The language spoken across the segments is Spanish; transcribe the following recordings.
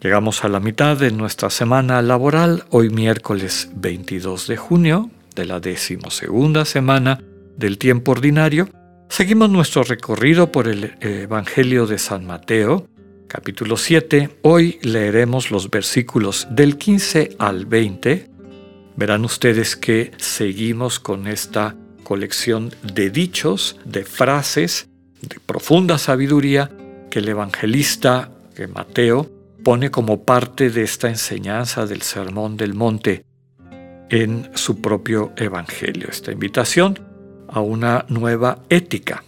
Llegamos a la mitad de nuestra semana laboral, hoy miércoles 22 de junio de la decimosegunda semana del tiempo ordinario. Seguimos nuestro recorrido por el Evangelio de San Mateo, capítulo 7. Hoy leeremos los versículos del 15 al 20. Verán ustedes que seguimos con esta colección de dichos, de frases de profunda sabiduría que el evangelista, que Mateo, pone como parte de esta enseñanza del Sermón del Monte en su propio Evangelio, esta invitación a una nueva ética.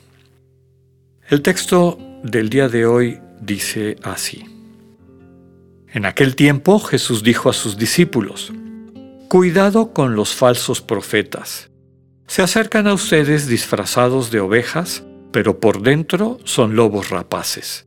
El texto del día de hoy dice así. En aquel tiempo Jesús dijo a sus discípulos, Cuidado con los falsos profetas se acercan a ustedes disfrazados de ovejas, pero por dentro son lobos rapaces.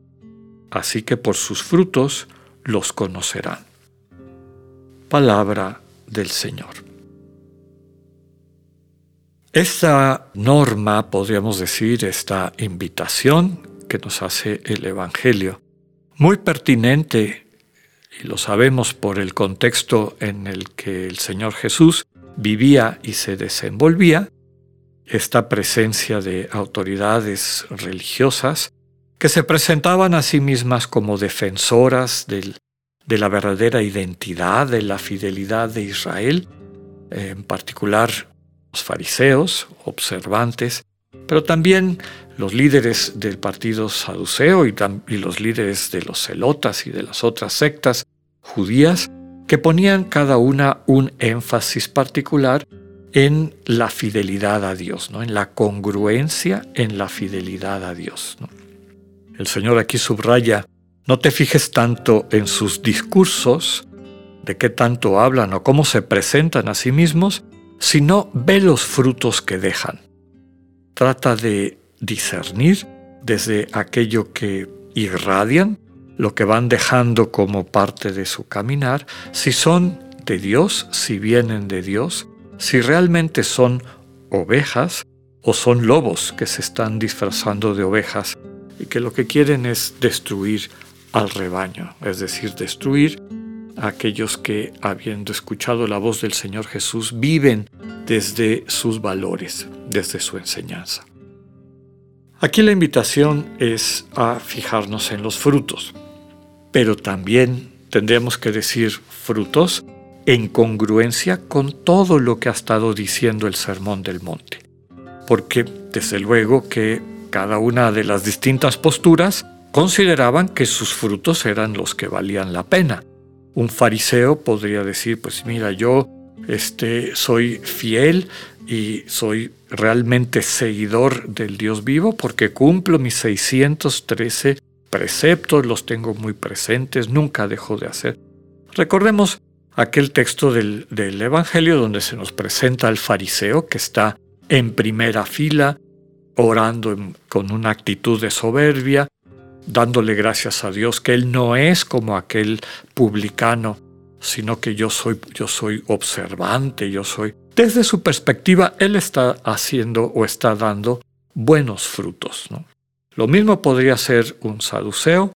Así que por sus frutos los conocerán. Palabra del Señor. Esta norma, podríamos decir, esta invitación que nos hace el Evangelio, muy pertinente, y lo sabemos por el contexto en el que el Señor Jesús vivía y se desenvolvía, esta presencia de autoridades religiosas que se presentaban a sí mismas como defensoras de la verdadera identidad, de la fidelidad de Israel, en particular los fariseos, observantes, pero también los líderes del partido saduceo y, los líderes de los celotas y de las otras sectas judías, que ponían cada una un énfasis particular en la fidelidad a Dios, ¿no? en la congruencia en la fidelidad a Dios. El Señor aquí subraya, no te fijes tanto en sus discursos, de qué tanto hablan o cómo se presentan a sí mismos, sino ve los frutos que dejan. Trata de discernir desde aquello que irradian, lo que van dejando como parte de su caminar, si son de Dios, si vienen de Dios, si realmente son ovejas o son lobos que se están disfrazando de ovejas que lo que quieren es destruir al rebaño, es decir, destruir a aquellos que, habiendo escuchado la voz del Señor Jesús, viven desde sus valores, desde su enseñanza. Aquí la invitación es a fijarnos en los frutos, pero también tendremos que decir frutos en congruencia con todo lo que ha estado diciendo el Sermón del Monte. Porque desde luego que cada una de las distintas posturas consideraban que sus frutos eran los que valían la pena. Un fariseo podría decir, pues mira, yo este, soy fiel y soy realmente seguidor del Dios vivo porque cumplo mis 613 preceptos, los tengo muy presentes, nunca dejo de hacer. Recordemos aquel texto del, Evangelio donde se nos presenta al fariseo que está en primera fila, orando con una actitud de soberbia, dándole gracias a Dios que él no es como aquel publicano, sino que yo soy, yo soy observante, yo soy... Desde su perspectiva, él está haciendo o está dando buenos frutos. Lo mismo podría ser un saduceo,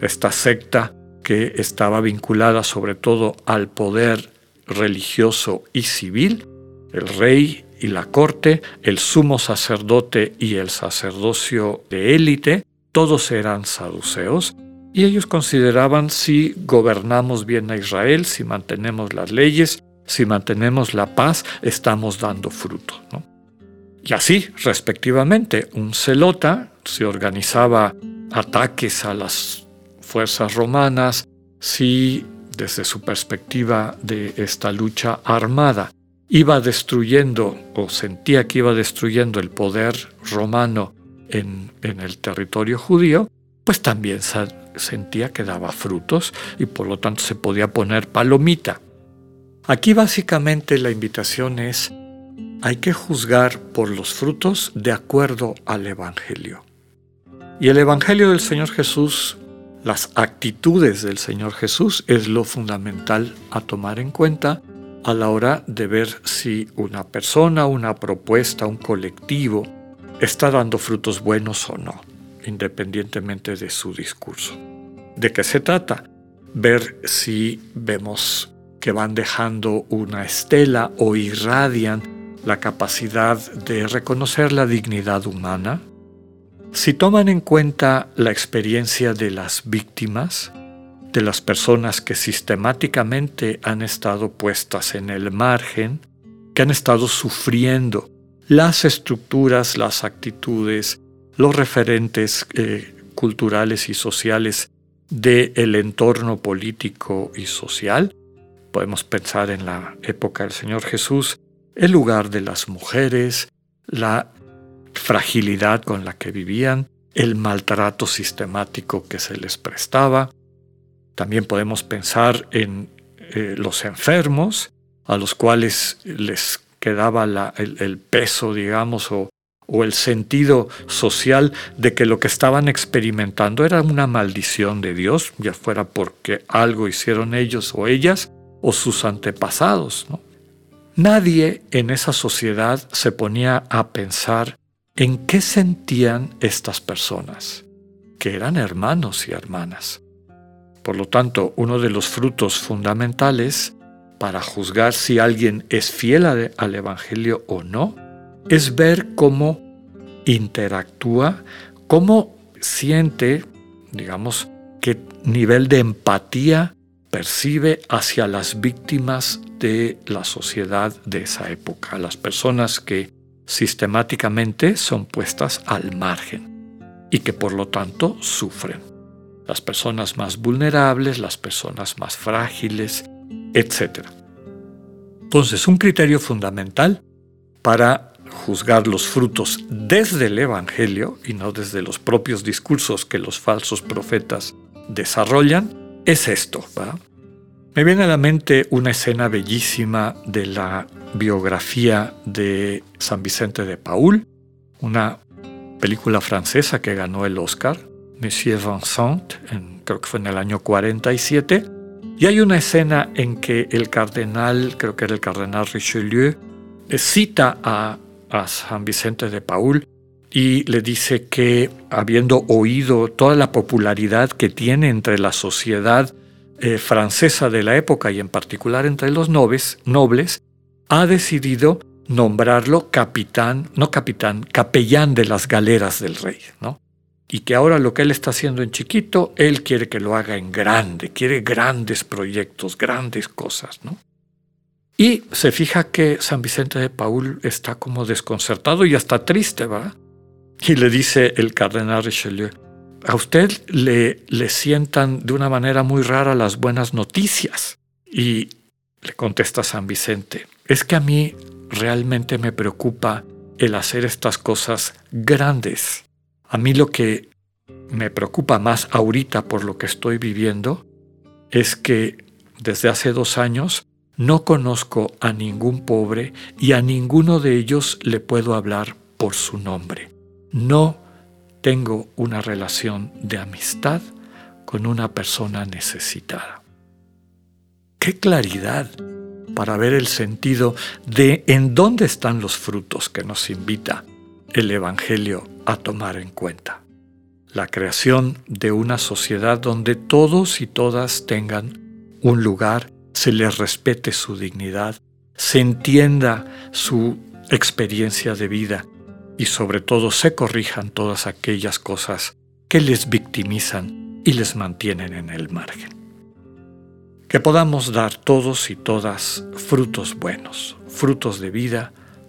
esta secta que estaba vinculada sobre todo al poder religioso y civil, el rey y la corte, el sumo sacerdote y el sacerdocio de élite, todos eran saduceos, y ellos consideraban si gobernamos bien a Israel, si mantenemos las leyes, si mantenemos la paz, estamos dando fruto. Y así, respectivamente, un celota se organizaba ataques a las fuerzas romanas si, desde su perspectiva de esta lucha armada, iba destruyendo o sentía que iba destruyendo el poder romano en, el territorio judío, pues también sentía que daba frutos y por lo tanto se podía poner palomita. Aquí básicamente la invitación es, hay que juzgar por los frutos de acuerdo al Evangelio. Y el Evangelio del Señor Jesús, las actitudes del Señor Jesús es lo fundamental a tomar en cuenta a la hora de ver si una persona, una propuesta, un colectivo está dando frutos buenos o no, independientemente de su discurso. ¿De qué se trata? Ver si vemos que van dejando una estela o irradian la capacidad de reconocer la dignidad humana, si toman en cuenta la experiencia de las víctimas, de las personas que sistemáticamente han estado puestas en el margen, que han estado sufriendo las estructuras, las actitudes, los referentes eh, culturales y sociales del entorno político y social. Podemos pensar en la época del Señor Jesús, el lugar de las mujeres, la fragilidad con la que vivían, el maltrato sistemático que se les prestaba. También podemos pensar en eh, los enfermos, a los cuales les quedaba el, peso, digamos, o, o el sentido social de que lo que estaban experimentando era una maldición de Dios, ya fuera porque algo hicieron ellos o ellas o sus antepasados. Nadie en esa sociedad se ponía a pensar en qué sentían estas personas, que eran hermanos y hermanas. Por lo tanto, uno de los frutos fundamentales para juzgar si alguien es fiel al Evangelio o no, es ver cómo interactúa, cómo siente, digamos, qué nivel de empatía percibe hacia las víctimas de la sociedad de esa época, las personas que sistemáticamente son puestas al margen y que por lo tanto sufren. Las personas más vulnerables, las personas más frágiles, etc. Entonces, un criterio fundamental para juzgar los frutos desde el Evangelio y no desde los propios discursos que los falsos profetas desarrollan es esto. Me viene a la mente una escena bellísima de la biografía de San Vicente de Paul, una película francesa que ganó el Oscar, Monsieur Vincent, creo que fue en el año 47, y hay una escena en que el cardenal, creo que era el cardenal Richelieu, cita a, San Vicente de Paul y le dice que habiendo oído toda la popularidad que tiene entre la sociedad eh, francesa de la época y en particular entre los nobles, nobles, ha decidido nombrarlo capitán, no capitán, capellán de las galeras del rey, ¿no? Y que ahora lo que él está haciendo en chiquito, él quiere que lo haga en grande, quiere grandes proyectos, grandes cosas, ¿no? Y se fija que San Vicente de Paul está como desconcertado y hasta triste, ¿va? Y le dice el cardenal Richelieu, a usted le, le sientan de una manera muy rara las buenas noticias. Y le contesta San Vicente, es que a mí realmente me preocupa el hacer estas cosas grandes a mí lo que me preocupa más ahorita por lo que estoy viviendo es que desde hace dos años no conozco a ningún pobre y a ninguno de ellos le puedo hablar por su nombre. No tengo una relación de amistad con una persona necesitada. ¡Qué claridad! para ver el sentido de en dónde están los frutos que nos invita el Evangelio a tomar en cuenta. La creación de una sociedad donde todos y todas tengan un lugar, se les respete su dignidad, se entienda su experiencia de vida y sobre todo se corrijan todas aquellas cosas que les victimizan y les mantienen en el margen. que podamos dar todos y todas frutos buenos, frutos de vida,